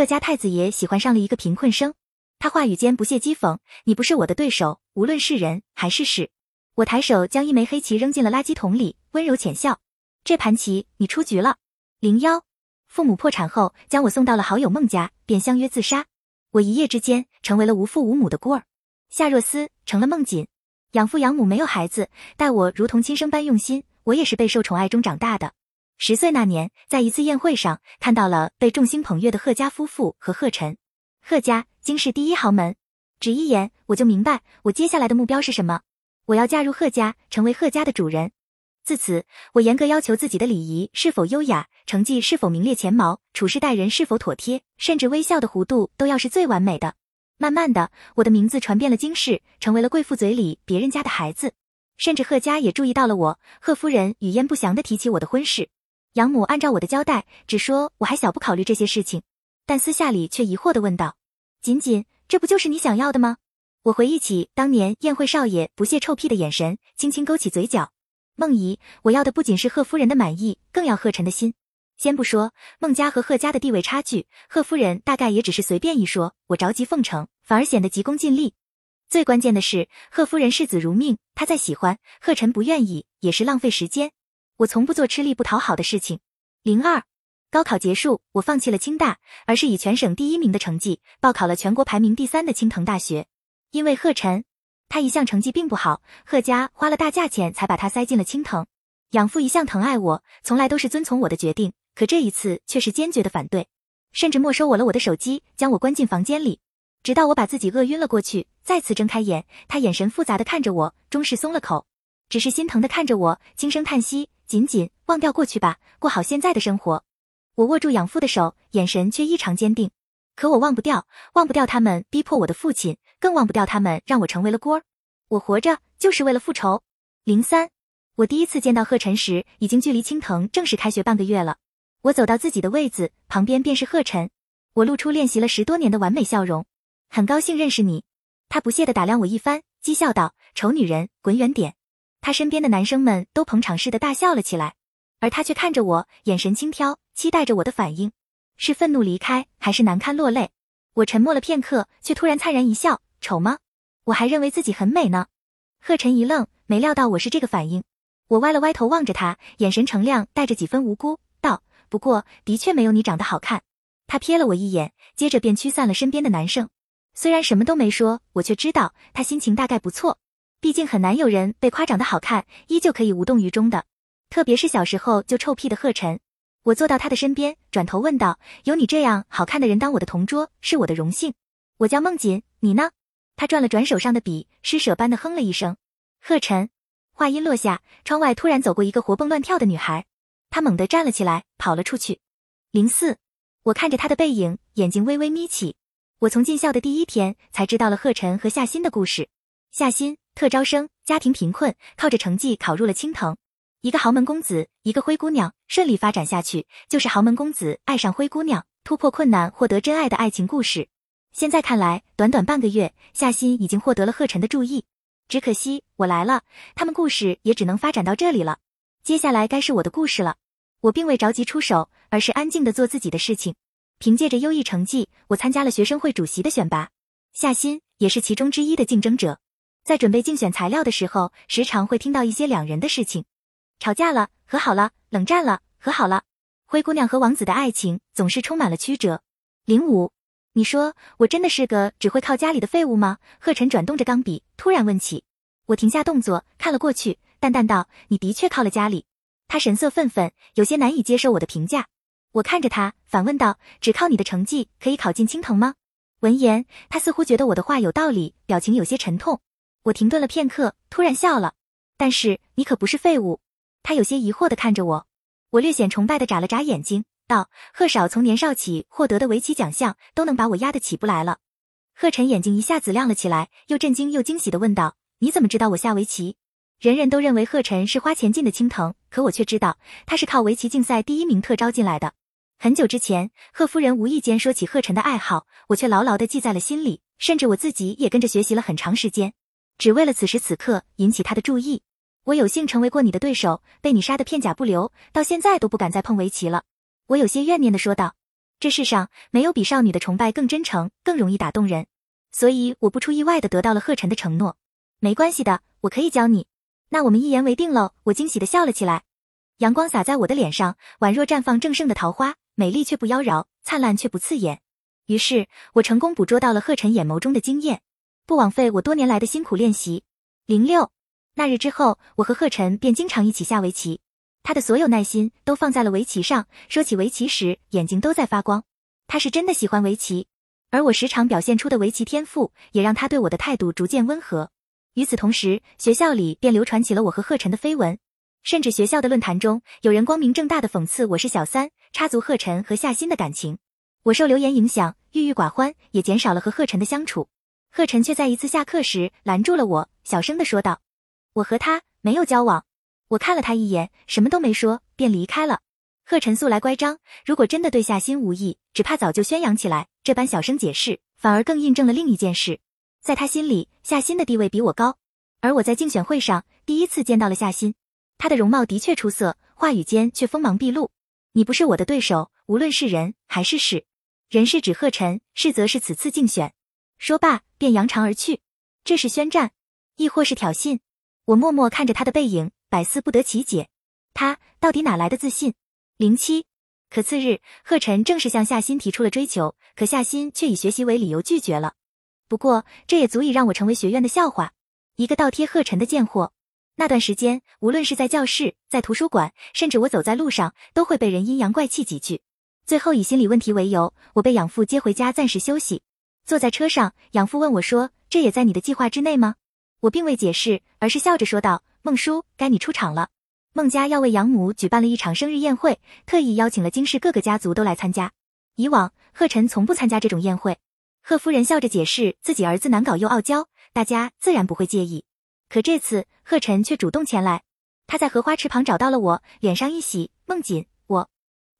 贺家太子爷喜欢上了一个贫困生。他话语间不屑讥讽：“你不是我的对手，无论是人还是事。”我抬手将一枚黑棋扔进了垃圾桶里，温柔浅笑：“这盘棋你出局了。”零幺，父母破产后将我送到了好友孟家，便相约自杀。我一夜之间成为了无父无母的孤儿。夏若思成了孟锦，养父养母没有孩子，待我如同亲生般用心。我也是备受宠爱中长大的。十岁那年，在一次宴会上看到了被众星捧月的贺家夫妇和贺晨。贺家京市第一豪门，只一眼我就明白我接下来的目标是什么。我要嫁入贺家，成为贺家的主人。自此，我严格要求自己的礼仪是否优雅，成绩是否名列前茅，处事待人是否妥帖，甚至微笑的弧度都要是最完美的。慢慢的，我的名字传遍了京市，成为了贵妇嘴里别人家的孩子。甚至贺家也注意到了我。贺夫人语焉不详地提起我的婚事。养母按照我的交代，只说我还小，不考虑这些事情，但私下里却疑惑地问道：“锦锦，这不就是你想要的吗？”我回忆起当年宴会少爷不屑臭屁的眼神，轻轻勾起嘴角。孟姨，我要的不仅是贺夫人的满意，更要贺晨的心。先不说孟家和贺家的地位差距，贺夫人大概也只是随便一说，我着急奉承，反而显得急功近利。最关键的是，贺夫人视子如命，她再喜欢贺晨，不愿意也是浪费时间。我从不做吃力不讨好的事情。零二，高考结束，我放弃了清大，而是以全省第一名的成绩报考了全国排名第三的青藤大学。因为贺晨，他一向成绩并不好，贺家花了大价钱才把他塞进了青藤。养父一向疼爱我，从来都是遵从我的决定，可这一次却是坚决的反对，甚至没收我了我的手机，将我关进房间里，直到我把自己饿晕了过去，再次睁开眼，他眼神复杂的看着我，终是松了口，只是心疼的看着我，轻声叹息。仅仅忘掉过去吧，过好现在的生活。我握住养父的手，眼神却异常坚定。可我忘不掉，忘不掉他们逼迫我的父亲，更忘不掉他们让我成为了孤儿。我活着就是为了复仇。零三，我第一次见到贺晨时，已经距离青藤正式开学半个月了。我走到自己的位子旁边，便是贺晨。我露出练习了十多年的完美笑容，很高兴认识你。他不屑地打量我一番，讥笑道：“丑女人，滚远点。”他身边的男生们都捧场似的大笑了起来，而他却看着我，眼神轻佻，期待着我的反应，是愤怒离开，还是难堪落泪？我沉默了片刻，却突然灿然一笑：“丑吗？我还认为自己很美呢。”贺晨一愣，没料到我是这个反应。我歪了歪头望着他，眼神澄亮，带着几分无辜，道：“不过的确没有你长得好看。”他瞥了我一眼，接着便驱散了身边的男生。虽然什么都没说，我却知道他心情大概不错。毕竟很难有人被夸长得好看，依旧可以无动于衷的，特别是小时候就臭屁的贺晨。我坐到他的身边，转头问道：“有你这样好看的人当我的同桌，是我的荣幸。我叫孟锦，你呢？”他转了转手上的笔，施舍般的哼了一声。贺晨。话音落下，窗外突然走过一个活蹦乱跳的女孩，她猛地站了起来，跑了出去。零四，我看着她的背影，眼睛微微眯起。我从进校的第一天才知道了贺晨和夏欣的故事。夏欣。特招生，家庭贫困，靠着成绩考入了青藤。一个豪门公子，一个灰姑娘，顺利发展下去，就是豪门公子爱上灰姑娘，突破困难，获得真爱的爱情故事。现在看来，短短半个月，夏欣已经获得了贺晨的注意。只可惜我来了，他们故事也只能发展到这里了。接下来该是我的故事了。我并未着急出手，而是安静的做自己的事情。凭借着优异成绩，我参加了学生会主席的选拔，夏欣也是其中之一的竞争者。在准备竞选材料的时候，时常会听到一些两人的事情：吵架了，和好了；冷战了，和好了。灰姑娘和王子的爱情总是充满了曲折。零五，你说我真的是个只会靠家里的废物吗？贺晨转动着钢笔，突然问起。我停下动作，看了过去，淡淡道：“你的确靠了家里。”他神色愤愤，有些难以接受我的评价。我看着他，反问道：“只靠你的成绩可以考进青藤吗？”闻言，他似乎觉得我的话有道理，表情有些沉痛。我停顿了片刻，突然笑了。但是你可不是废物。他有些疑惑的看着我，我略显崇拜的眨了眨眼睛，道：“贺少从年少起获得的围棋奖项，都能把我压得起不来了。”贺晨眼睛一下子亮了起来，又震惊又惊喜的问道：“你怎么知道我下围棋？”人人都认为贺晨是花钱进的青藤，可我却知道他是靠围棋竞赛第一名特招进来的。很久之前，贺夫人无意间说起贺晨的爱好，我却牢牢的记在了心里，甚至我自己也跟着学习了很长时间。只为了此时此刻引起他的注意，我有幸成为过你的对手，被你杀得片甲不留，到现在都不敢再碰围棋了。我有些怨念的说道。这世上没有比少女的崇拜更真诚、更容易打动人。所以我不出意外的得到了贺晨的承诺。没关系的，我可以教你。那我们一言为定喽！我惊喜的笑了起来。阳光洒在我的脸上，宛若绽放正盛的桃花，美丽却不妖娆，灿烂却不刺眼。于是我成功捕捉到了贺晨眼眸中的惊艳，不枉费我多年来的辛苦练习。零六那日之后，我和贺晨便经常一起下围棋。他的所有耐心都放在了围棋上，说起围棋时眼睛都在发光。他是真的喜欢围棋，而我时常表现出的围棋天赋也让他对我的态度逐渐温和。与此同时，学校里便流传起了我和贺晨的绯闻，甚至学校的论坛中有人光明正大的讽刺我是小三，插足贺晨和夏欣的感情。我受流言影响，郁郁寡欢，也减少了和贺晨的相处。贺晨却在一次下课时拦住了我，小声的说道：“我和他没有交往。”我看了他一眼，什么都没说，便离开了。贺晨素来乖张，如果真的对夏欣无意，只怕早就宣扬起来。这般小声解释，反而更印证了另一件事。在他心里，夏欣的地位比我高，而我在竞选会上第一次见到了夏欣，她的容貌的确出色，话语间却锋芒毕露。你不是我的对手，无论是人还是事。人是指贺晨，事则是此次竞选。说罢便扬长而去。这是宣战，亦或是挑衅？我默默看着他的背影，百思不得其解。他到底哪来的自信？零七。可次日，贺晨正式向夏欣提出了追求，可夏欣却以学习为理由拒绝了。不过，这也足以让我成为学院的笑话，一个倒贴贺晨的贱货。那段时间，无论是在教室、在图书馆，甚至我走在路上，都会被人阴阳怪气几句。最后以心理问题为由，我被养父接回家暂时休息。坐在车上，养父问我说：“这也在你的计划之内吗？”我并未解释，而是笑着说道：“孟叔，该你出场了。孟家要为养母举办了一场生日宴会，特意邀请了京市各个家族都来参加。以往贺晨从不参加这种宴会。”贺夫人笑着解释，自己儿子难搞又傲娇，大家自然不会介意。可这次贺晨却主动前来，他在荷花池旁找到了我，脸上一喜。孟锦，我，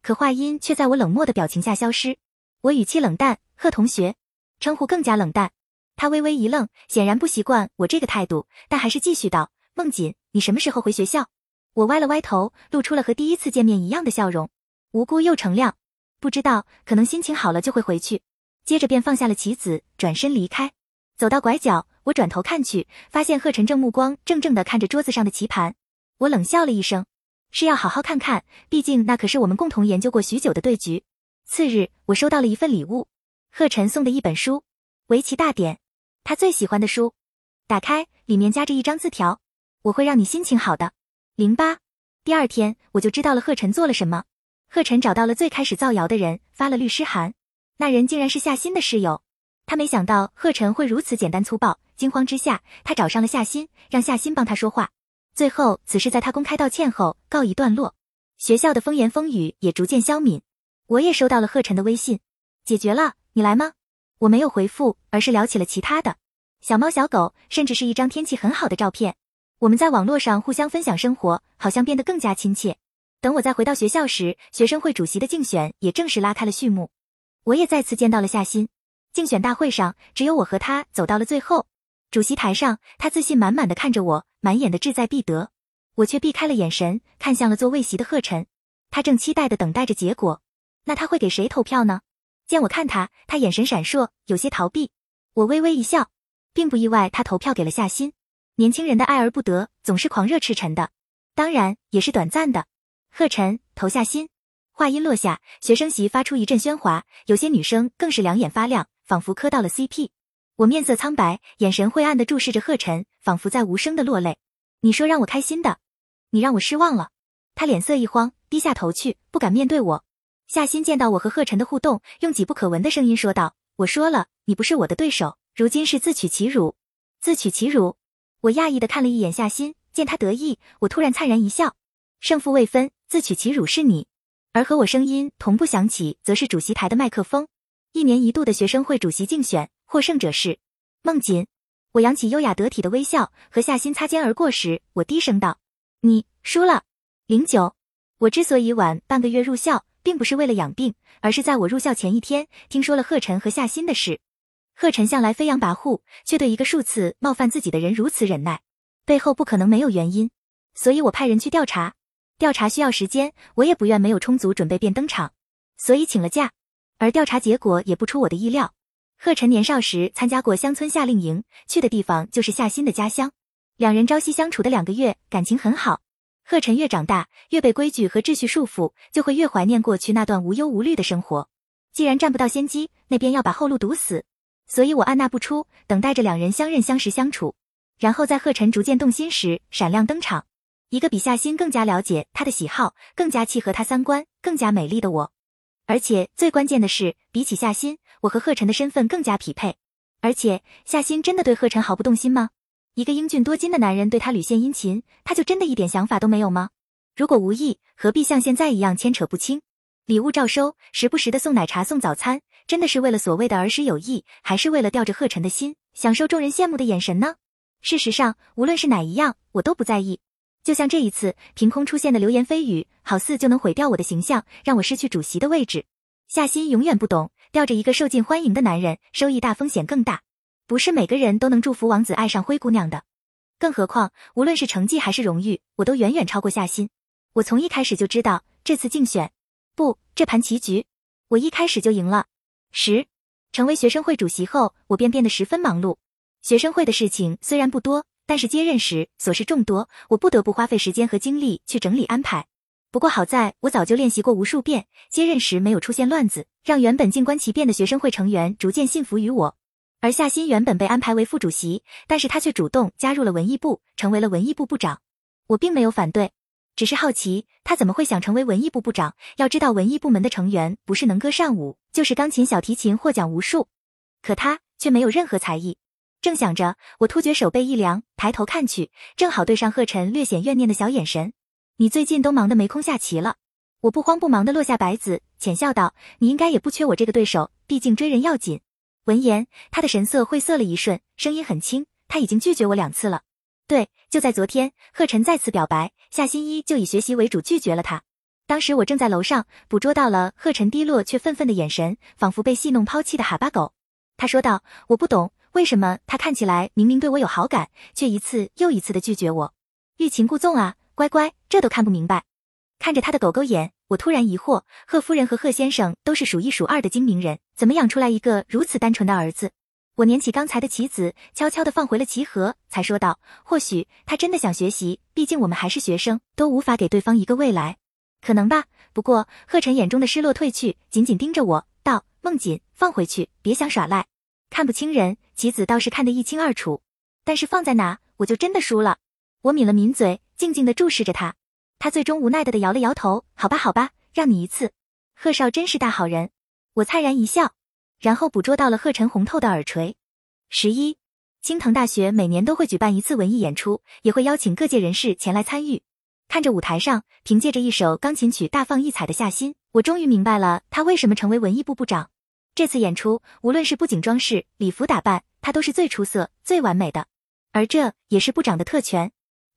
可话音却在我冷漠的表情下消失。我语气冷淡，贺同学，称呼更加冷淡。他微微一愣，显然不习惯我这个态度，但还是继续道：孟锦，你什么时候回学校？我歪了歪头，露出了和第一次见面一样的笑容，无辜又澄亮。不知道，可能心情好了就会回去。接着便放下了棋子，转身离开。走到拐角，我转头看去，发现贺晨正目光怔怔地看着桌子上的棋盘。我冷笑了一声，是要好好看看，毕竟那可是我们共同研究过许久的对局。次日，我收到了一份礼物，贺晨送的一本书《围棋大典》，他最喜欢的书。打开，里面夹着一张字条：“我会让你心情好的。”零八。第二天，我就知道了贺晨做了什么。贺晨找到了最开始造谣的人，发了律师函。那人竟然是夏欣的室友，他没想到贺晨会如此简单粗暴。惊慌之下，他找上了夏欣，让夏欣帮他说话。最后，此事在他公开道歉后告一段落，学校的风言风语也逐渐消泯。我也收到了贺晨的微信，解决了，你来吗？我没有回复，而是聊起了其他的，小猫小狗，甚至是一张天气很好的照片。我们在网络上互相分享生活，好像变得更加亲切。等我再回到学校时，学生会主席的竞选也正式拉开了序幕。我也再次见到了夏新，竞选大会上只有我和他走到了最后。主席台上，他自信满满的看着我，满眼的志在必得。我却避开了眼神，看向了座位席的贺晨，他正期待的等待着结果。那他会给谁投票呢？见我看他，他眼神闪烁，有些逃避。我微微一笑，并不意外，他投票给了夏欣。年轻人的爱而不得，总是狂热赤诚的，当然也是短暂的。贺晨投夏欣。话音落下，学生席发出一阵喧哗，有些女生更是两眼发亮，仿佛磕到了 CP。我面色苍白，眼神晦暗的注视着贺晨，仿佛在无声的落泪。你说让我开心的，你让我失望了。他脸色一慌，低下头去，不敢面对我。夏欣见到我和贺晨的互动，用几不可闻的声音说道：“我说了，你不是我的对手，如今是自取其辱。自取其辱。”我讶异的看了一眼夏欣，见他得意，我突然灿然一笑。胜负未分，自取其辱是你。而和我声音同步响起，则是主席台的麦克风。一年一度的学生会主席竞选，获胜者是孟锦。我扬起优雅得体的微笑，和夏欣擦肩而过时，我低声道：“你输了。”零九。我之所以晚半个月入校，并不是为了养病，而是在我入校前一天，听说了贺晨和夏欣的事。贺晨向来飞扬跋扈，却对一个数次冒犯自己的人如此忍耐，背后不可能没有原因，所以我派人去调查。调查需要时间，我也不愿没有充足准备便登场，所以请了假。而调查结果也不出我的意料。贺晨年少时参加过乡村夏令营，去的地方就是夏欣的家乡。两人朝夕相处的两个月，感情很好。贺晨越长大，越被规矩和秩序束缚，就会越怀念过去那段无忧无虑的生活。既然占不到先机，那便要把后路堵死，所以我按捺不出，等待着两人相认相识相处。然后在贺晨逐渐动心时，闪亮登场，一个比夏欣更加了解他的喜好，更加契合他三观，更加美丽的我。而且最关键的是，比起夏欣。我和贺晨的身份更加匹配，而且夏欣真的对贺晨毫不动心吗？一个英俊多金的男人对他屡献殷勤，他就真的一点想法都没有吗？如果无意，何必像现在一样牵扯不清？礼物照收，时不时的送奶茶送早餐，真的是为了所谓的儿时友谊，还是为了吊着贺晨的心，享受众人羡慕的眼神呢？事实上，无论是哪一样，我都不在意。就像这一次凭空出现的流言蜚语，好似就能毁掉我的形象，让我失去主席的位置。夏欣永远不懂。吊着一个受尽欢迎的男人，收益大，风险更大。不是每个人都能祝福王子爱上灰姑娘的。更何况，无论是成绩还是荣誉，我都远远超过夏欣。我从一开始就知道，这次竞选，不，这盘棋局，我一开始就赢了。十，成为学生会主席后，我便变得十分忙碌。学生会的事情虽然不多，但是接任时琐事众多，我不得不花费时间和精力去整理安排。不过好在我早就练习过无数遍，接任时没有出现乱子，让原本静观其变的学生会成员逐渐信服于我。而夏欣原本被安排为副主席，但是他却主动加入了文艺部，成为了文艺部部长。我并没有反对，只是好奇他怎么会想成为文艺部部长。要知道，文艺部门的成员不是能歌善舞，就是钢琴、小提琴获奖无数，可他却没有任何才艺。正想着，我突觉手背一凉，抬头看去，正好对上贺晨略显怨念的小眼神。你最近都忙得没空下棋了，我不慌不忙的落下白子，浅笑道：“你应该也不缺我这个对手，毕竟追人要紧。”闻言，他的神色晦涩了一瞬，声音很轻：“他已经拒绝我两次了。对，就在昨天，贺晨再次表白，夏新一就以学习为主拒绝了他。当时我正在楼上，捕捉到了贺晨低落却愤愤的眼神，仿佛被戏弄抛弃的哈巴狗。他说道：“我不懂，为什么他看起来明明对我有好感，却一次又一次的拒绝我？欲擒故纵啊！”乖乖，这都看不明白。看着他的狗狗眼，我突然疑惑：贺夫人和贺先生都是数一数二的精明人，怎么养出来一个如此单纯的儿子？我捻起刚才的棋子，悄悄地放回了棋盒，才说道：或许他真的想学习，毕竟我们还是学生，都无法给对方一个未来，可能吧。不过贺晨眼中的失落褪去，紧紧盯着我，道：梦锦，放回去，别想耍赖。看不清人，棋子倒是看得一清二楚，但是放在哪，我就真的输了。我抿了抿嘴。静静的注视着他，他最终无奈的的摇了摇头。好吧，好吧，让你一次。贺少真是大好人。我灿然一笑，然后捕捉到了贺晨红透的耳垂。十一，青藤大学每年都会举办一次文艺演出，也会邀请各界人士前来参与。看着舞台上凭借着一首钢琴曲大放异彩的夏新，我终于明白了他为什么成为文艺部部长。这次演出，无论是布景装饰、礼服打扮，他都是最出色、最完美的。而这也是部长的特权。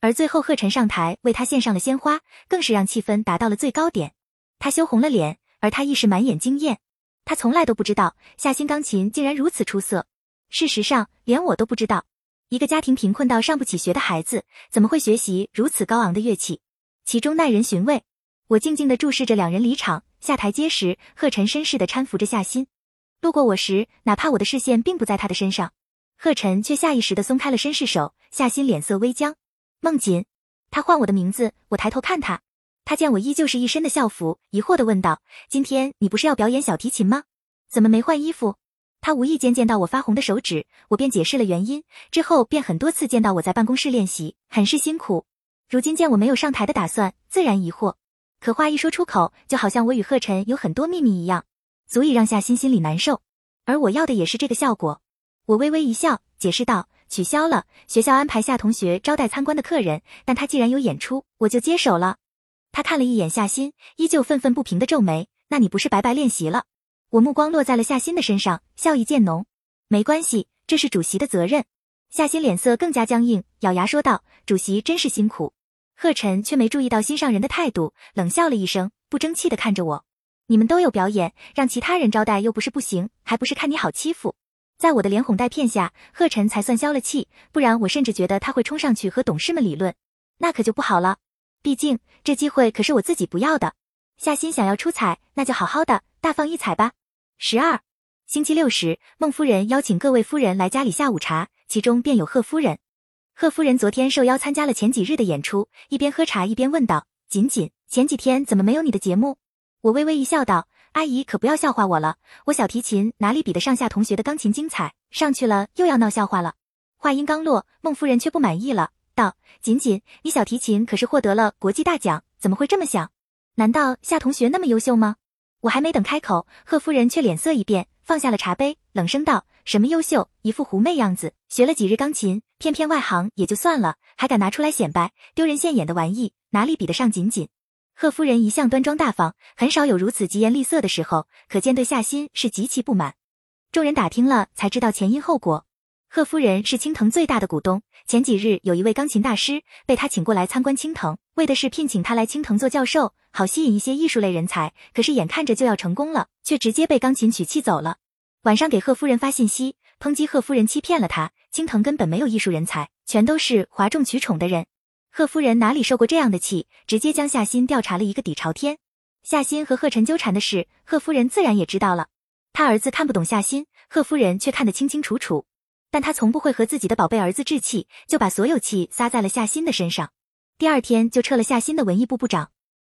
而最后，贺晨上台为他献上了鲜花，更是让气氛达到了最高点。他羞红了脸，而他亦是满眼惊艳。他从来都不知道夏欣钢琴竟然如此出色。事实上，连我都不知道，一个家庭贫困到上不起学的孩子，怎么会学习如此高昂的乐器？其中耐人寻味。我静静地注视着两人离场。下台阶时，贺晨绅士地搀扶着夏欣。路过我时，哪怕我的视线并不在他的身上，贺晨却下意识地松开了绅士手。夏欣脸色微僵。梦锦，他唤我的名字，我抬头看他，他见我依旧是一身的校服，疑惑的问道：“今天你不是要表演小提琴吗？怎么没换衣服？”他无意间见到我发红的手指，我便解释了原因，之后便很多次见到我在办公室练习，很是辛苦。如今见我没有上台的打算，自然疑惑。可话一说出口，就好像我与贺晨有很多秘密一样，足以让夏欣心里难受。而我要的也是这个效果。我微微一笑，解释道。取消了学校安排夏同学招待参观的客人，但他既然有演出，我就接手了。他看了一眼夏欣，依旧愤愤不平的皱眉。那你不是白白练习了？我目光落在了夏欣的身上，笑意渐浓。没关系，这是主席的责任。夏欣脸色更加僵硬，咬牙说道：“主席真是辛苦。”贺晨却没注意到心上人的态度，冷笑了一声，不争气的看着我：“你们都有表演，让其他人招待又不是不行，还不是看你好欺负。”在我的连哄带骗下，贺晨才算消了气，不然我甚至觉得他会冲上去和董事们理论，那可就不好了。毕竟这机会可是我自己不要的。夏欣想要出彩，那就好好的大放异彩吧。十二，星期六时，孟夫人邀请各位夫人来家里下午茶，其中便有贺夫人。贺夫人昨天受邀参加了前几日的演出，一边喝茶一边问道：“锦锦，前几天怎么没有你的节目？”我微微一笑，道：“阿姨可不要笑话我了，我小提琴哪里比得上夏同学的钢琴精彩？上去了又要闹笑话了。”话音刚落，孟夫人却不满意了，道：“锦锦，你小提琴可是获得了国际大奖，怎么会这么想？难道夏同学那么优秀吗？”我还没等开口，贺夫人却脸色一变，放下了茶杯，冷声道：“什么优秀？一副狐媚样子，学了几日钢琴，偏偏外行也就算了，还敢拿出来显摆，丢人现眼的玩意，哪里比得上锦锦？”贺夫人一向端庄大方，很少有如此疾言厉色的时候，可见对夏心是极其不满。众人打听了，才知道前因后果。贺夫人是青藤最大的股东，前几日有一位钢琴大师被他请过来参观青藤，为的是聘请他来青藤做教授，好吸引一些艺术类人才。可是眼看着就要成功了，却直接被钢琴曲气走了。晚上给贺夫人发信息，抨击贺夫人欺骗了他，青藤根本没有艺术人才，全都是哗众取宠的人。贺夫人哪里受过这样的气，直接将夏心调查了一个底朝天。夏心和贺晨纠缠的事，贺夫人自然也知道了。他儿子看不懂夏心，贺夫人却看得清清楚楚。但他从不会和自己的宝贝儿子置气，就把所有气撒在了夏心的身上。第二天就撤了夏心的文艺部部长。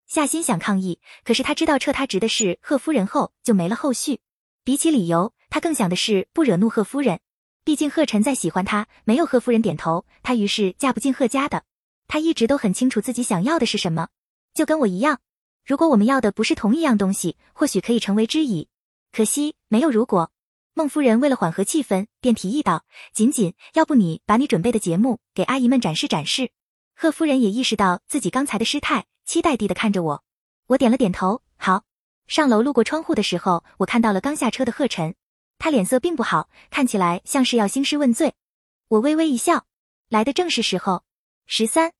夏心想抗议，可是他知道撤他职的是贺夫人后，就没了后续。比起理由，他更想的是不惹怒贺夫人。毕竟贺晨再喜欢他，没有贺夫人点头，他于是嫁不进贺家的。他一直都很清楚自己想要的是什么，就跟我一样。如果我们要的不是同一样东西，或许可以成为知己。可惜没有如果。孟夫人为了缓和气氛，便提议道：“锦锦，要不你把你准备的节目给阿姨们展示展示。”贺夫人也意识到自己刚才的失态，期待地的看着我。我点了点头，好。上楼路过窗户的时候，我看到了刚下车的贺晨，他脸色并不好，看起来像是要兴师问罪。我微微一笑，来的正是时候。十三，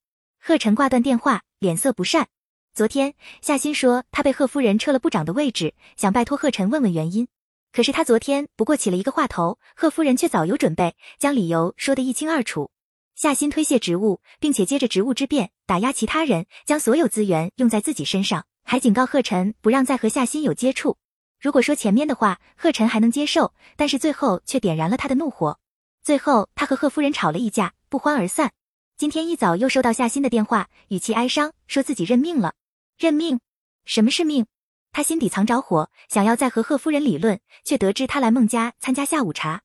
贺晨挂断电话，脸色不善。昨天夏欣说他被贺夫人撤了部长的位置，想拜托贺晨问问原因。可是他昨天不过起了一个话头，贺夫人却早有准备，将理由说得一清二楚。夏欣推卸职务，并且借着职务之便打压其他人，将所有资源用在自己身上，还警告贺晨不让再和夏欣有接触。如果说前面的话，贺晨还能接受，但是最后却点燃了他的怒火。最后他和贺夫人吵了一架，不欢而散。今天一早又收到夏新的电话，语气哀伤，说自己认命了。认命？什么是命？他心底藏着火，想要再和贺夫人理论，却得知他来孟家参加下午茶，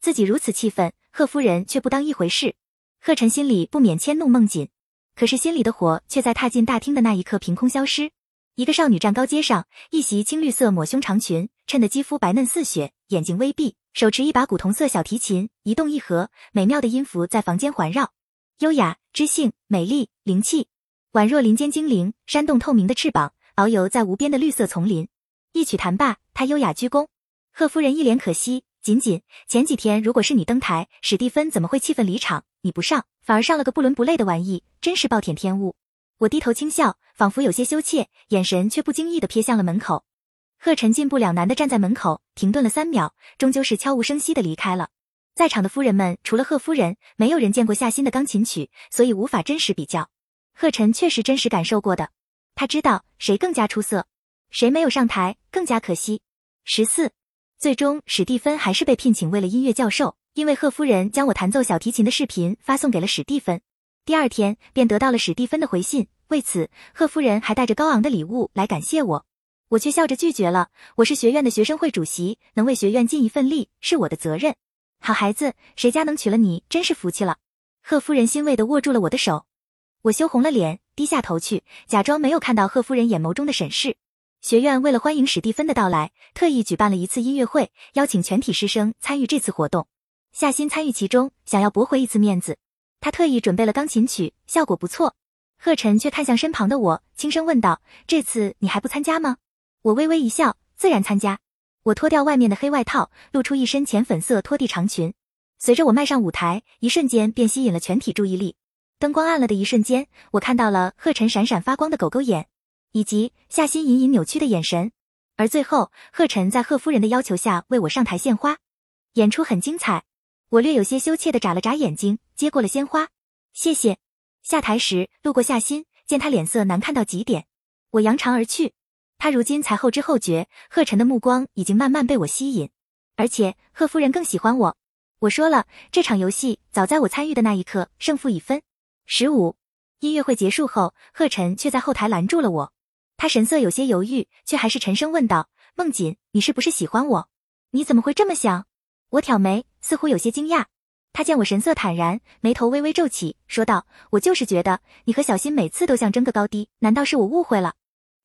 自己如此气愤，贺夫人却不当一回事。贺晨心里不免迁怒孟锦，可是心里的火却在踏进大厅的那一刻凭空消失。一个少女站高阶上，一袭青绿色抹胸长裙，衬得肌肤白嫩似雪，眼睛微闭，手持一把古铜色小提琴，一动一合，美妙的音符在房间环绕。优雅、知性、美丽、灵气，宛若林间精灵，扇动透明的翅膀，遨游在无边的绿色丛林。一曲弹罢，他优雅鞠躬。贺夫人一脸可惜。仅仅前几天，如果是你登台，史蒂芬怎么会气愤离场？你不上，反而上了个不伦不类的玩意，真是暴殄天物。我低头轻笑，仿佛有些羞怯，眼神却不经意的瞥向了门口。贺晨进步两难的站在门口，停顿了三秒，终究是悄无声息的离开了。在场的夫人们，除了贺夫人，没有人见过夏新的钢琴曲，所以无法真实比较。贺晨确实真实感受过的，他知道谁更加出色，谁没有上台更加可惜。十四，最终史蒂芬还是被聘请为了音乐教授，因为贺夫人将我弹奏小提琴的视频发送给了史蒂芬，第二天便得到了史蒂芬的回信。为此，贺夫人还带着高昂的礼物来感谢我，我却笑着拒绝了。我是学院的学生会主席，能为学院尽一份力是我的责任。好孩子，谁家能娶了你，真是福气了。贺夫人欣慰地握住了我的手，我羞红了脸，低下头去，假装没有看到贺夫人眼眸中的审视。学院为了欢迎史蒂芬的到来，特意举办了一次音乐会，邀请全体师生参与这次活动。夏欣参与其中，想要驳回一次面子，他特意准备了钢琴曲，效果不错。贺晨却看向身旁的我，轻声问道：“这次你还不参加吗？”我微微一笑，自然参加。我脱掉外面的黑外套，露出一身浅粉色拖地长裙。随着我迈上舞台，一瞬间便吸引了全体注意力。灯光暗了的一瞬间，我看到了贺晨闪闪发光的狗狗眼，以及夏心隐隐扭曲的眼神。而最后，贺晨在贺夫人的要求下为我上台献花，演出很精彩。我略有些羞怯的眨了眨眼睛，接过了鲜花，谢谢。下台时路过夏心，见他脸色难看到极点，我扬长而去。他如今才后知后觉，贺晨的目光已经慢慢被我吸引，而且贺夫人更喜欢我。我说了，这场游戏早在我参与的那一刻，胜负已分。十五，音乐会结束后，贺晨却在后台拦住了我。他神色有些犹豫，却还是沉声问道：“孟锦，你是不是喜欢我？你怎么会这么想？”我挑眉，似乎有些惊讶。他见我神色坦然，眉头微微皱起，说道：“我就是觉得你和小新每次都想争个高低，难道是我误会了？”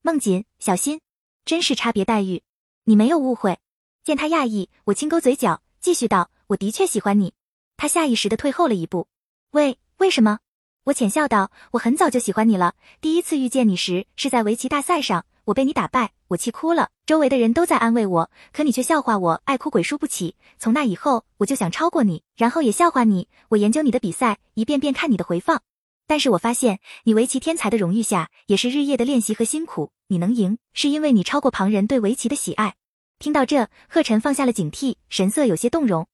孟锦，小心，真是差别待遇。你没有误会。见他讶异，我轻勾嘴角，继续道：“我的确喜欢你。”他下意识的退后了一步。喂，为什么？我浅笑道：“我很早就喜欢你了。第一次遇见你时是在围棋大赛上，我被你打败，我气哭了。周围的人都在安慰我，可你却笑话我爱哭鬼输不起。从那以后，我就想超过你，然后也笑话你。我研究你的比赛，一遍遍看你的回放。但是我发现，你围棋天才的荣誉下，也是日夜的练习和辛苦。你能赢，是因为你超过旁人对围棋的喜爱。”听到这，贺晨放下了警惕，神色有些动容。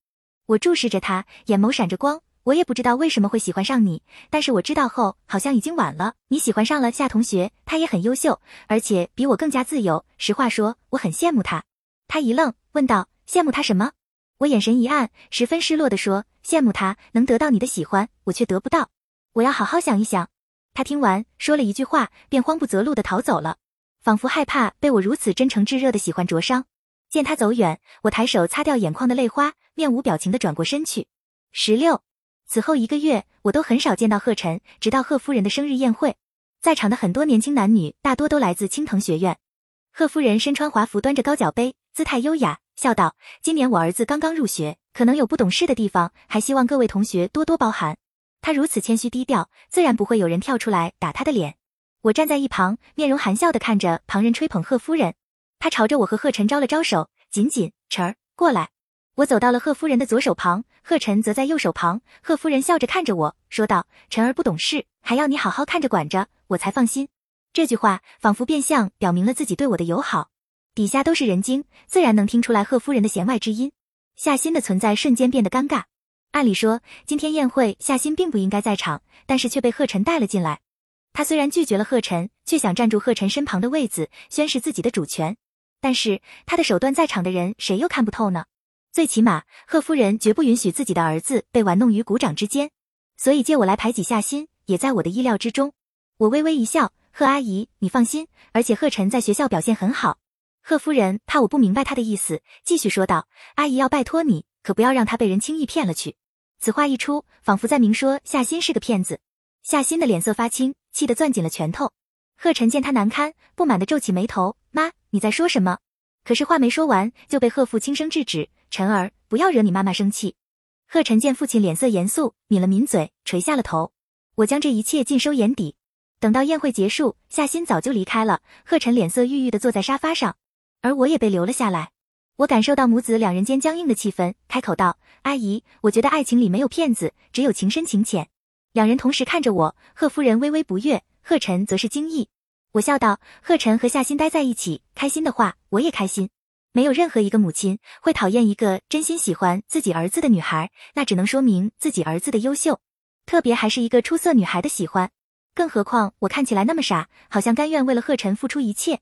我注视着他，眼眸闪着光。我也不知道为什么会喜欢上你，但是我知道后好像已经晚了。你喜欢上了夏同学，他也很优秀，而且比我更加自由。实话说，我很羡慕他。他一愣，问道：“羡慕他什么？”我眼神一暗，十分失落的说：“羡慕他能得到你的喜欢，我却得不到。我要好好想一想。”他听完，说了一句话，便慌不择路的逃走了，仿佛害怕被我如此真诚炙热的喜欢灼伤。见他走远，我抬手擦掉眼眶的泪花，面无表情的转过身去。十六。此后一个月，我都很少见到贺晨，直到贺夫人的生日宴会，在场的很多年轻男女大多都来自青藤学院。贺夫人身穿华服，端着高脚杯，姿态优雅，笑道：“今年我儿子刚刚入学，可能有不懂事的地方，还希望各位同学多多包涵。”他如此谦虚低调，自然不会有人跳出来打他的脸。我站在一旁，面容含笑的看着旁人吹捧贺夫人。他朝着我和贺晨招了招手：“锦锦，晨儿，过来。”我走到了贺夫人的左手旁，贺晨则在右手旁。贺夫人笑着看着我说道：“晨儿不懂事，还要你好好看着管着，我才放心。”这句话仿佛变相表明了自己对我的友好。底下都是人精，自然能听出来贺夫人的弦外之音。夏欣的存在瞬间变得尴尬。按理说，今天宴会夏欣并不应该在场，但是却被贺晨带了进来。他虽然拒绝了贺晨，却想占住贺晨身旁的位子，宣示自己的主权。但是他的手段，在场的人谁又看不透呢？最起码，贺夫人绝不允许自己的儿子被玩弄于股掌之间，所以借我来排挤夏心，也在我的意料之中。我微微一笑，贺阿姨，你放心。而且贺晨在学校表现很好。贺夫人怕我不明白她的意思，继续说道：“阿姨要拜托你，可不要让他被人轻易骗了去。”此话一出，仿佛在明说夏欣是个骗子。夏欣的脸色发青，气得攥紧了拳头。贺晨见他难堪，不满地皱起眉头：“妈，你在说什么？”可是话没说完，就被贺父轻声制止。晨儿，不要惹你妈妈生气。贺晨见父亲脸色严肃，抿了抿嘴，垂下了头。我将这一切尽收眼底。等到宴会结束，夏欣早就离开了。贺晨脸色郁郁的坐在沙发上，而我也被留了下来。我感受到母子两人间僵硬的气氛，开口道：“阿姨，我觉得爱情里没有骗子，只有情深情浅。”两人同时看着我，贺夫人微微不悦，贺晨则是惊异。我笑道：“贺晨和夏欣待在一起，开心的话，我也开心。”没有任何一个母亲会讨厌一个真心喜欢自己儿子的女孩，那只能说明自己儿子的优秀，特别还是一个出色女孩的喜欢。更何况我看起来那么傻，好像甘愿为了贺晨付出一切。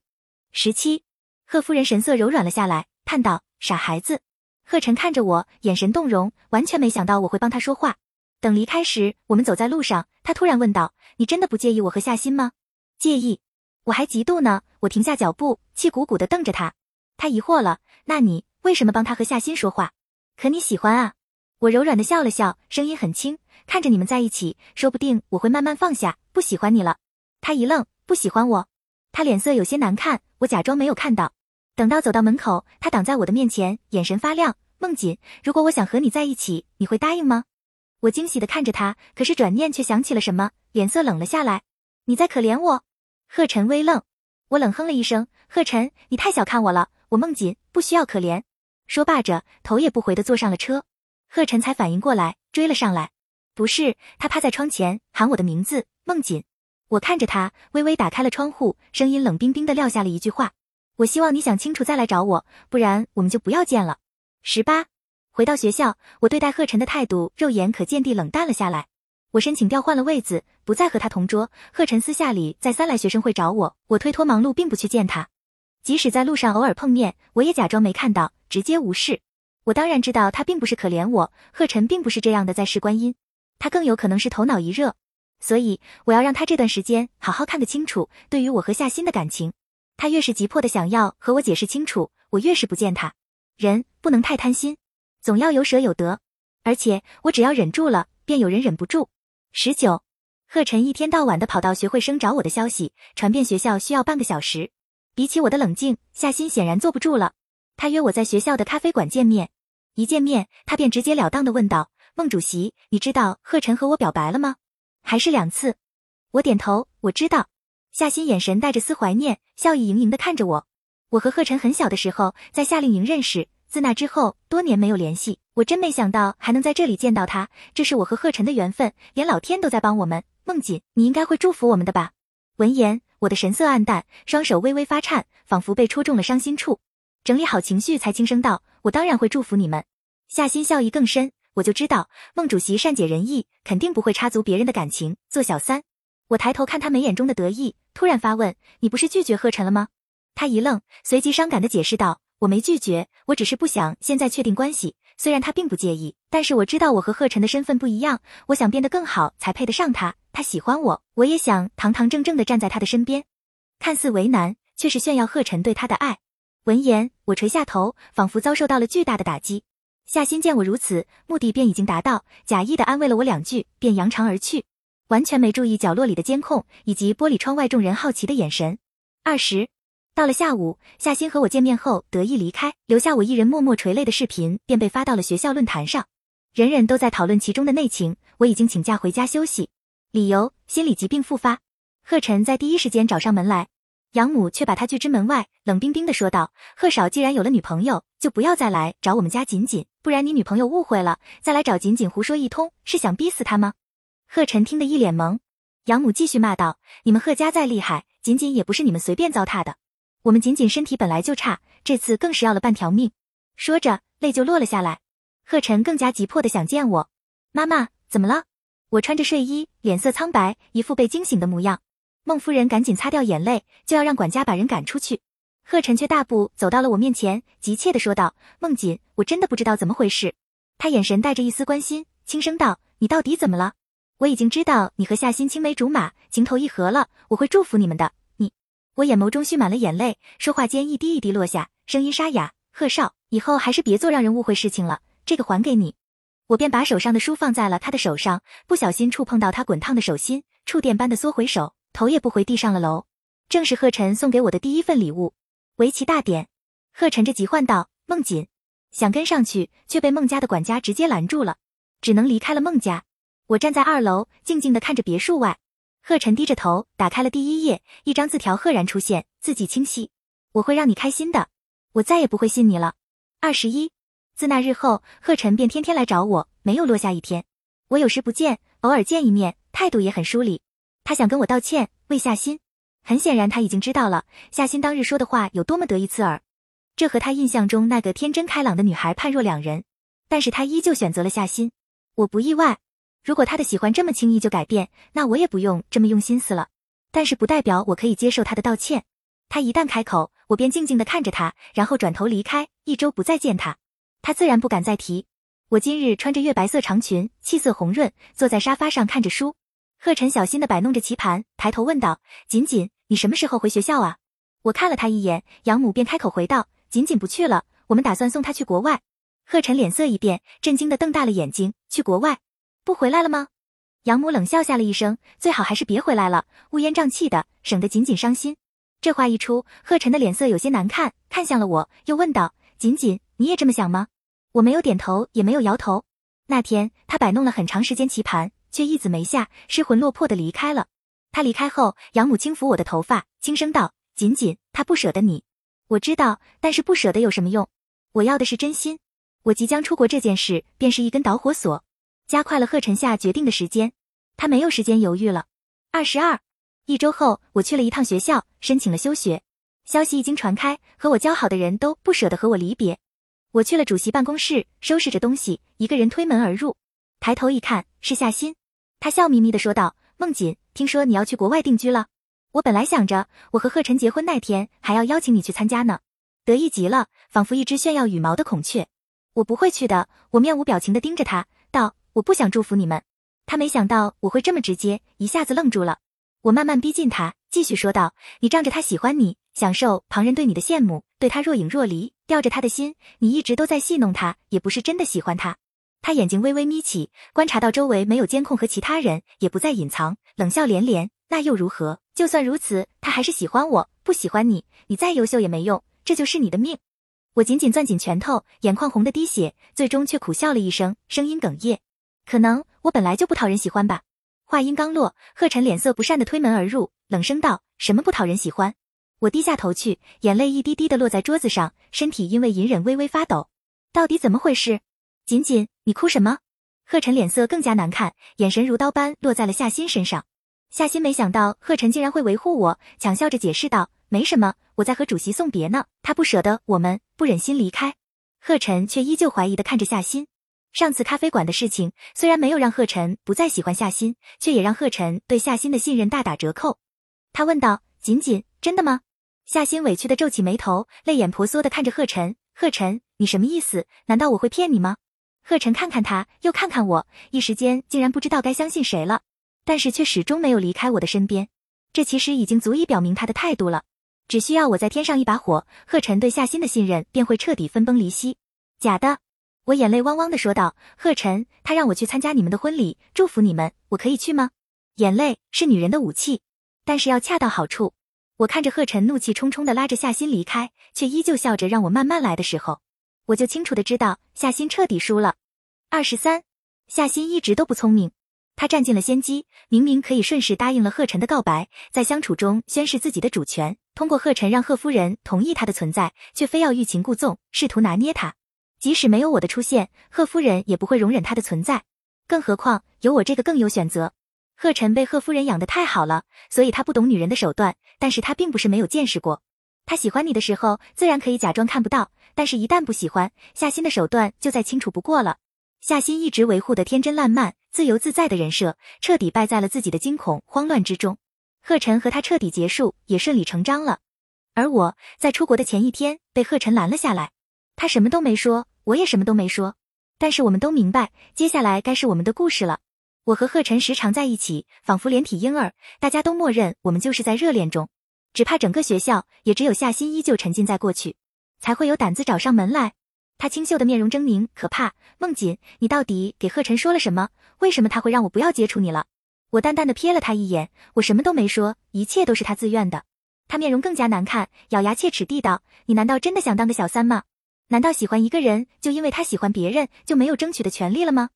十七，贺夫人神色柔软了下来，叹道：“傻孩子。”贺晨看着我，眼神动容，完全没想到我会帮他说话。等离开时，我们走在路上，他突然问道：“你真的不介意我和夏欣吗？”介意，我还嫉妒呢。我停下脚步，气鼓鼓的瞪着他。他疑惑了，那你为什么帮他和夏欣说话？可你喜欢啊？我柔软的笑了笑，声音很轻，看着你们在一起，说不定我会慢慢放下，不喜欢你了。他一愣，不喜欢我？他脸色有些难看，我假装没有看到。等到走到门口，他挡在我的面前，眼神发亮。孟锦，如果我想和你在一起，你会答应吗？我惊喜的看着他，可是转念却想起了什么，脸色冷了下来。你在可怜我？贺晨微愣，我冷哼了一声。贺晨，你太小看我了。我孟锦不需要可怜，说罢着，头也不回的坐上了车。贺晨才反应过来，追了上来。不是，他趴在窗前喊我的名字，孟锦。我看着他，微微打开了窗户，声音冷冰冰的撂下了一句话：我希望你想清楚再来找我，不然我们就不要见了。十八，回到学校，我对待贺晨的态度肉眼可见地冷淡了下来。我申请调换了位子，不再和他同桌。贺晨私下里再三来学生会找我，我推脱忙碌，并不去见他。即使在路上偶尔碰面，我也假装没看到，直接无视。我当然知道他并不是可怜我，贺晨并不是这样的在世观音，他更有可能是头脑一热。所以我要让他这段时间好好看得清楚，对于我和夏欣的感情，他越是急迫的想要和我解释清楚，我越是不见他。人不能太贪心，总要有舍有得。而且我只要忍住了，便有人忍不住。十九，贺晨一天到晚的跑到学会生找我的消息，传遍学校需要半个小时。比起我的冷静，夏欣显然坐不住了。他约我在学校的咖啡馆见面，一见面他便直截了当的问道：“孟主席，你知道贺晨和我表白了吗？还是两次？”我点头，我知道。夏欣眼神带着丝怀念，笑意盈盈的看着我。我和贺晨很小的时候在夏令营认识，自那之后多年没有联系。我真没想到还能在这里见到他，这是我和贺晨的缘分，连老天都在帮我们。孟锦，你应该会祝福我们的吧？闻言，我的神色黯淡，双手微微发颤，仿佛被戳中了伤心处。整理好情绪，才轻声道：“我当然会祝福你们。”夏心笑意更深，我就知道孟主席善解人意，肯定不会插足别人的感情，做小三。我抬头看他眉眼中的得意，突然发问：“你不是拒绝贺晨了吗？”他一愣，随即伤感的解释道：“我没拒绝，我只是不想现在确定关系。”虽然他并不介意，但是我知道我和贺晨的身份不一样，我想变得更好才配得上他。他喜欢我，我也想堂堂正正的站在他的身边。看似为难，却是炫耀贺晨对他的爱。闻言，我垂下头，仿佛遭受到了巨大的打击。夏心见我如此，目的便已经达到，假意的安慰了我两句，便扬长而去，完全没注意角落里的监控以及玻璃窗外众人好奇的眼神。二十。到了下午，夏欣和我见面后得意离开，留下我一人默默垂泪的视频便被发到了学校论坛上，人人都在讨论其中的内情。我已经请假回家休息，理由心理疾病复发。贺晨在第一时间找上门来，养母却把他拒之门外，冷冰冰的说道：“贺少既然有了女朋友，就不要再来找我们家锦锦，不然你女朋友误会了，再来找锦锦胡说一通，是想逼死他吗？”贺晨听得一脸懵，养母继续骂道：“你们贺家再厉害，锦锦也不是你们随便糟蹋的。”我们锦锦身体本来就差，这次更是要了半条命。说着，泪就落了下来。贺晨更加急迫的想见我。妈妈，怎么了？我穿着睡衣，脸色苍白，一副被惊醒的模样。孟夫人赶紧擦掉眼泪，就要让管家把人赶出去。贺晨却大步走到了我面前，急切的说道：“孟锦，我真的不知道怎么回事。”他眼神带着一丝关心，轻声道：“你到底怎么了？我已经知道你和夏心青梅竹马，情投意合了，我会祝福你们的。”你我眼眸中蓄满了眼泪，说话间一滴一滴落下，声音沙哑：“贺少，以后还是别做让人误会事情了。这个还给你。”我便把手上的书放在了他的手上，不小心触碰到他滚烫的手心，触电般的缩回手，头也不回地上了楼。正是贺晨送给我的第一份礼物，围棋大典。贺晨着急唤道：“孟锦，想跟上去，却被孟家的管家直接拦住了，只能离开了孟家。我站在二楼，静静的看着别墅外。”贺晨低着头，打开了第一页，一张字条赫然出现，字迹清晰。我会让你开心的，我再也不会信你了。二十一，自那日后，贺晨便天天来找我，没有落下一天。我有时不见，偶尔见一面，态度也很疏离。他想跟我道歉，为夏心。很显然，他已经知道了夏心当日说的话有多么得意刺耳。这和他印象中那个天真开朗的女孩判若两人。但是他依旧选择了夏心，我不意外。如果他的喜欢这么轻易就改变，那我也不用这么用心思了。但是不代表我可以接受他的道歉。他一旦开口，我便静静的看着他，然后转头离开，一周不再见他，他自然不敢再提。我今日穿着月白色长裙，气色红润，坐在沙发上看着书。贺晨小心的摆弄着棋盘，抬头问道：“锦锦，你什么时候回学校啊？”我看了他一眼，养母便开口回道：“锦锦不去了，我们打算送他去国外。”贺晨脸色一变，震惊的瞪大了眼睛：“去国外？”不回来了吗？养母冷笑下了一声，最好还是别回来了，乌烟瘴气的，省得锦锦伤心。这话一出，贺晨的脸色有些难看，看向了我，又问道：“锦锦，你也这么想吗？”我没有点头，也没有摇头。那天他摆弄了很长时间棋盘，却一子没下，失魂落魄的离开了。他离开后，养母轻抚我的头发，轻声道：“锦锦，他不舍得你，我知道，但是不舍得有什么用？我要的是真心。我即将出国这件事，便是一根导火索。”加快了贺晨下决定的时间，他没有时间犹豫了。二十二，一周后，我去了一趟学校，申请了休学。消息一经传开，和我交好的人都不舍得和我离别。我去了主席办公室，收拾着东西，一个人推门而入，抬头一看，是夏欣。他笑眯眯的说道：“孟锦，听说你要去国外定居了。”我本来想着，我和贺晨结婚那天还要邀请你去参加呢，得意极了，仿佛一只炫耀羽毛的孔雀。我不会去的，我面无表情的盯着他，：“我不想祝福你们。”他没想到我会这么直接，一下子愣住了。我慢慢逼近他，继续说道：“你仗着他喜欢你，享受旁人对你的羡慕，对他若隐若离，吊着他的心，你一直都在戏弄他，也不是真的喜欢他。”他眼睛微微眯起，观察到周围没有监控和其他人，也不再隐藏，冷笑连连。那又如何？就算如此，他还是喜欢我，不喜欢你，你再优秀也没用，这就是你的命。我紧紧攥紧拳头，眼眶红的滴血，最终却苦笑了一声，声音哽咽。可能我本来就不讨人喜欢吧。话音刚落，贺晨脸色不善的推门而入，冷声道：“什么不讨人喜欢？”我低下头去，眼泪一滴滴的落在桌子上，身体因为隐忍微微发抖。到底怎么回事？锦锦，你哭什么？贺晨脸色更加难看，眼神如刀般落在了夏欣身上。夏欣没想到贺晨竟然会维护我，强笑着解释道：“没什么，我在和主席送别呢。他不舍得我们，不忍心离开。”贺晨却依旧怀疑的看着夏欣。上次咖啡馆的事情虽然没有让贺晨不再喜欢夏欣，却也让贺晨对夏欣的信任大打折扣。他问道：“锦锦，真的吗？”夏欣委屈的皱起眉头，泪眼婆娑的看着贺晨：“贺晨，你什么意思？难道我会骗你吗？”贺晨看看他，又看看我，一时间竟然不知道该相信谁了。但是却始终没有离开我的身边，这其实已经足以表明他的态度了。只需要我再添上一把火，贺晨对夏欣的信任便会彻底分崩离析。假的，我眼泪汪汪的说道。贺晨，他让我去参加你们的婚礼，祝福你们，我可以去吗？眼泪是女人的武器，但是要恰到好处。我看着贺晨怒气冲冲的拉着夏欣离开，却依旧笑着让我慢慢来的时候。我就清楚的知道夏欣彻底输了。二十三，夏欣一直都不聪明，她占尽了先机，明明可以顺势答应了贺晨的告白，在相处中宣示自己的主权，通过贺晨让贺夫人同意他的存在，却非要欲擒故纵，试图拿捏他。即使没有我的出现，贺夫人也不会容忍他的存在，更何况有我这个更有选择。贺晨被贺夫人养得太好了，所以他不懂女人的手段，但是他并不是没有见识过。他喜欢你的时候，自然可以假装看不到。但是，一旦不喜欢，夏欣的手段就再清楚不过了。夏欣一直维护的天真烂漫、自由自在的人设，彻底败在了自己的惊恐慌乱之中。贺晨和他彻底结束，也顺理成章了。而我在出国的前一天被贺晨拦了下来，他什么都没说，我也什么都没说。但是我们都明白，接下来该是我们的故事了。我和贺晨时常在一起，仿佛连体婴儿，大家都默认我们就是在热恋中。只怕整个学校也只有夏欣依旧沉浸在过去。才会有胆子找上门来。他清秀的面容狰狞可怕。梦锦，你到底给贺晨说了什么？为什么他会让我不要接触你了？我淡淡的瞥了他一眼，我什么都没说，一切都是他自愿的。他面容更加难看，咬牙切齿地道：“你难道真的想当个小三吗？难道喜欢一个人就因为他喜欢别人就没有争取的权利了吗？”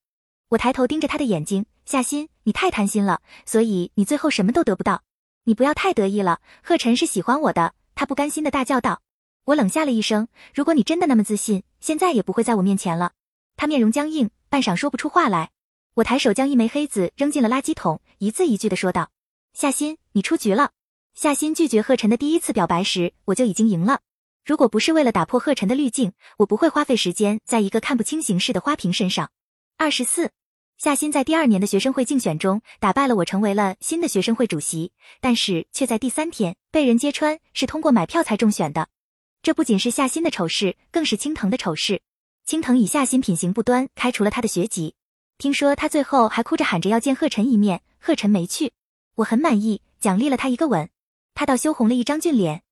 我抬头盯着他的眼睛，夏欣，你太贪心了，所以你最后什么都得不到。你不要太得意了。贺晨是喜欢我的。他不甘心的大叫道。我冷笑了一声，如果你真的那么自信，现在也不会在我面前了。他面容僵硬，半晌说不出话来。我抬手将一枚黑子扔进了垃圾桶，一字一句的说道：“夏欣，你出局了。”夏欣拒绝贺晨的第一次表白时，我就已经赢了。如果不是为了打破贺晨的滤镜，我不会花费时间在一个看不清形势的花瓶身上。二十四，夏欣在第二年的学生会竞选中打败了我，成为了新的学生会主席，但是却在第三天被人揭穿是通过买票才中选的。这不仅是夏欣的丑事，更是青藤的丑事。青藤以夏新品行不端开除了他的学籍。听说他最后还哭着喊着要见贺晨一面，贺晨没去。我很满意，奖励了他一个吻。他倒羞红了一张俊脸。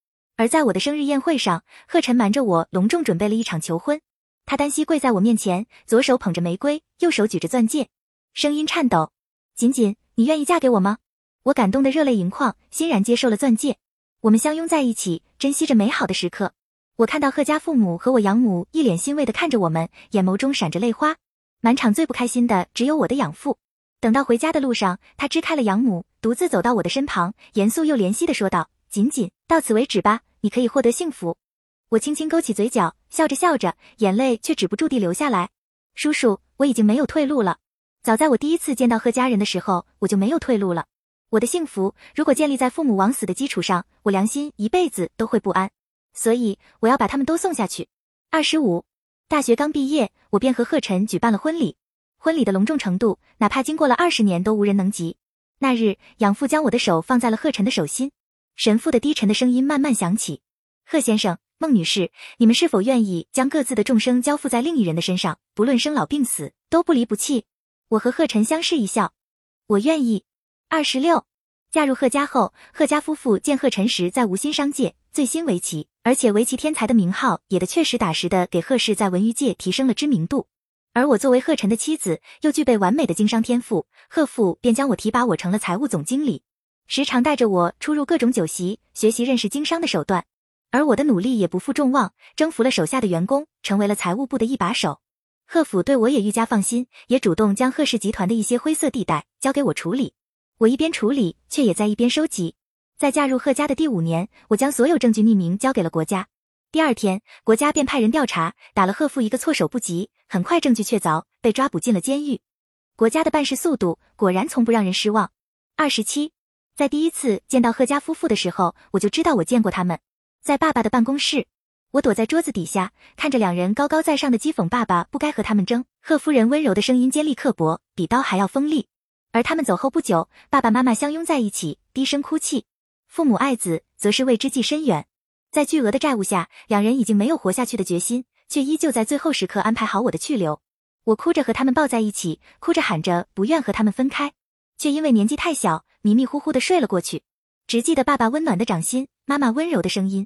而在我的生日宴会上，贺晨瞒着我隆重准备了一场求婚。他单膝跪在我面前，左手捧着玫瑰，右手举着钻戒，声音颤抖：“锦锦，你愿意嫁给我吗？”我感动得热泪盈眶，欣然接受了钻戒。我们相拥在一起，珍惜着美好的时刻。我看到贺家父母和我养母一脸欣慰的看着我们，眼眸中闪着泪花。满场最不开心的只有我的养父。等到回家的路上，他支开了养母，独自走到我的身旁，严肃又怜惜的说道：“锦锦，到此为止吧，你可以获得幸福。”我轻轻勾起嘴角，笑着笑着，眼泪却止不住地流下来。叔叔，我已经没有退路了。早在我第一次见到贺家人的时候，我就没有退路了。我的幸福如果建立在父母枉死的基础上，我良心一辈子都会不安。所以我要把他们都送下去。二十五，大学刚毕业，我便和贺晨举办了婚礼。婚礼的隆重程度，哪怕经过了二十年都无人能及。那日，养父将我的手放在了贺晨的手心，神父的低沉的声音慢慢响起：“贺先生，孟女士，你们是否愿意将各自的众生交付在另一人的身上，不论生老病死，都不离不弃？”我和贺晨相视一笑：“我愿意。”二十六，嫁入贺家后，贺家夫妇见贺晨时在无心商界，醉心围棋，而且围棋天才的名号也的确实打实的给贺氏在文娱界提升了知名度。而我作为贺晨的妻子，又具备完美的经商天赋，贺父便将我提拔我成了财务总经理，时常带着我出入各种酒席，学习认识经商的手段。而我的努力也不负众望，征服了手下的员工，成为了财务部的一把手。贺府对我也愈加放心，也主动将贺氏集团的一些灰色地带交给我处理。我一边处理，却也在一边收集。在嫁入贺家的第五年，我将所有证据匿名交给了国家。第二天，国家便派人调查，打了贺父一个措手不及。很快，证据确凿，被抓捕进了监狱。国家的办事速度果然从不让人失望。二十七，在第一次见到贺家夫妇的时候，我就知道我见过他们。在爸爸的办公室，我躲在桌子底下，看着两人高高在上的讥讽爸爸不该和他们争。贺夫人温柔的声音尖利刻薄，比刀还要锋利。而他们走后不久，爸爸妈妈相拥在一起，低声哭泣。父母爱子，则是为之计深远。在巨额的债务下，两人已经没有活下去的决心，却依旧在最后时刻安排好我的去留。我哭着和他们抱在一起，哭着喊着不愿和他们分开，却因为年纪太小，迷迷糊糊的睡了过去。只记得爸爸温暖的掌心，妈妈温柔的声音：“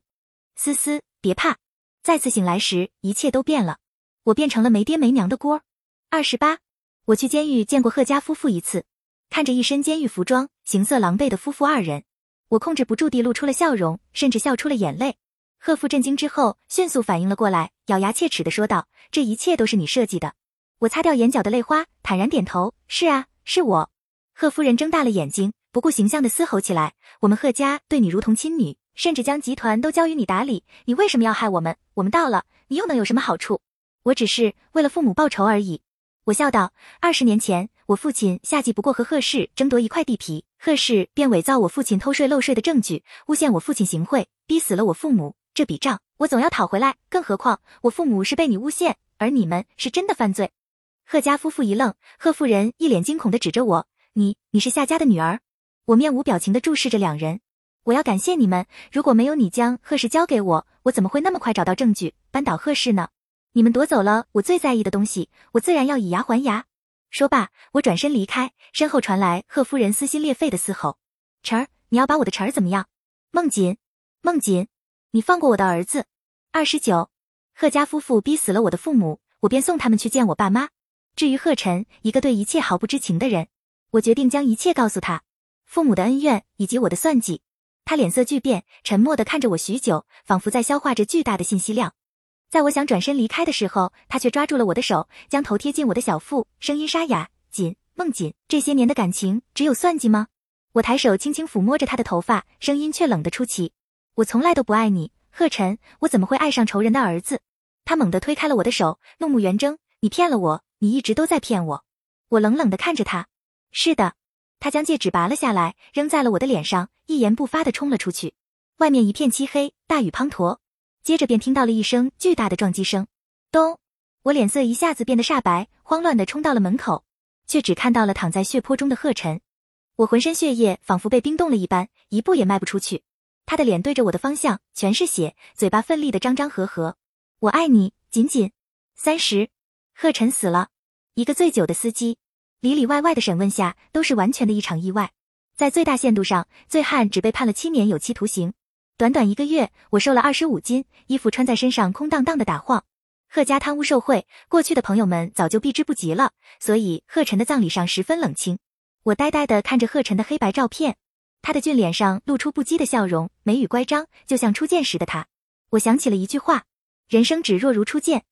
思思，别怕。”再次醒来时，一切都变了，我变成了没爹没娘的锅。二十八，我去监狱见过贺家夫妇一次。看着一身监狱服装、形色狼狈的夫妇二人，我控制不住地露出了笑容，甚至笑出了眼泪。贺父震惊之后，迅速反应了过来，咬牙切齿的说道：“这一切都是你设计的。”我擦掉眼角的泪花，坦然点头：“是啊，是我。”贺夫人睁大了眼睛，不顾形象的嘶吼起来：“我们贺家对你如同亲女，甚至将集团都交于你打理，你为什么要害我们？我们到了，你又能有什么好处？我只是为了父母报仇而已。”我笑道：“二十年前。”我父亲夏季不过和贺氏争夺一块地皮，贺氏便伪造我父亲偷税漏税的证据，诬陷我父亲行贿，逼死了我父母。这笔账我总要讨回来。更何况我父母是被你诬陷，而你们是真的犯罪。贺家夫妇一愣，贺夫人一脸惊恐的指着我：“你，你是夏家的女儿？”我面无表情的注视着两人。我要感谢你们，如果没有你将贺氏交给我，我怎么会那么快找到证据扳倒贺氏呢？你们夺走了我最在意的东西，我自然要以牙还牙。说罢，我转身离开，身后传来贺夫人撕心裂肺的嘶吼：“晨儿，你要把我的晨儿怎么样？孟锦，孟锦，你放过我的儿子！”二十九，贺家夫妇逼死了我的父母，我便送他们去见我爸妈。至于贺晨，一个对一切毫不知情的人，我决定将一切告诉他，父母的恩怨以及我的算计。他脸色巨变，沉默的看着我许久，仿佛在消化着巨大的信息量。在我想转身离开的时候，他却抓住了我的手，将头贴近我的小腹，声音沙哑：“锦，孟锦，这些年的感情只有算计吗？”我抬手轻轻抚摸着他的头发，声音却冷得出奇：“我从来都不爱你，贺晨，我怎么会爱上仇人的儿子？”他猛地推开了我的手，怒目圆睁：“你骗了我，你一直都在骗我。”我冷冷的看着他：“是的。”他将戒指拔了下来，扔在了我的脸上，一言不发的冲了出去。外面一片漆黑，大雨滂沱。接着便听到了一声巨大的撞击声，咚！我脸色一下子变得煞白，慌乱的冲到了门口，却只看到了躺在血泊中的贺晨。我浑身血液仿佛被冰冻了一般，一步也迈不出去。他的脸对着我的方向，全是血，嘴巴奋力的张张合合。我爱你，仅仅三十。贺晨死了，一个醉酒的司机，里里外外的审问下都是完全的一场意外。在最大限度上，醉汉只被判了七年有期徒刑。短短一个月，我瘦了二十五斤，衣服穿在身上空荡荡的打晃。贺家贪污受贿，过去的朋友们早就避之不及了，所以贺晨的葬礼上十分冷清。我呆呆的看着贺晨的黑白照片，他的俊脸上露出不羁的笑容，眉宇乖张，就像初见时的他。我想起了一句话：人生只若如初见，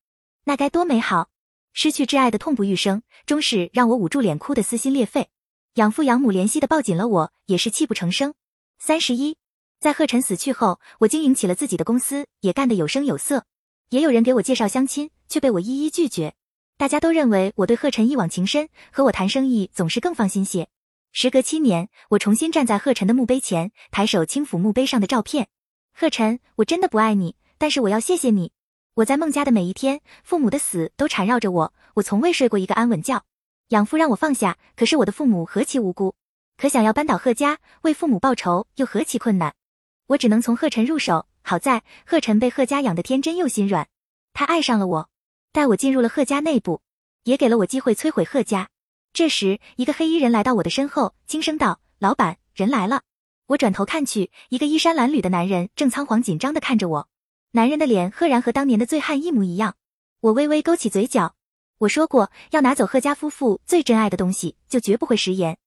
那该多美好。失去挚爱的痛不欲生，终是让我捂住脸哭得撕心裂肺。养父养母怜惜的抱紧了我，也是泣不成声。三十一。在贺晨死去后，我经营起了自己的公司，也干得有声有色。也有人给我介绍相亲，却被我一一拒绝。大家都认为我对贺晨一往情深，和我谈生意总是更放心些。时隔七年，我重新站在贺晨的墓碑前，抬手轻抚墓碑上的照片。贺晨，我真的不爱你，但是我要谢谢你。我在孟家的每一天，父母的死都缠绕着我，我从未睡过一个安稳觉。养父让我放下，可是我的父母何其无辜。可想要扳倒贺家，为父母报仇，又何其困难。我只能从贺晨入手。好在贺晨被贺家养得天真又心软，他爱上了我，带我进入了贺家内部，也给了我机会摧毁贺家。这时，一个黑衣人来到我的身后，轻声道：“老板，人来了。”我转头看去，一个衣衫褴褛的男人正仓皇紧张地看着我。男人的脸赫然和当年的醉汉一模一样。我微微勾起嘴角。我说过，要拿走贺家夫妇最珍爱的东西，就绝不会食言。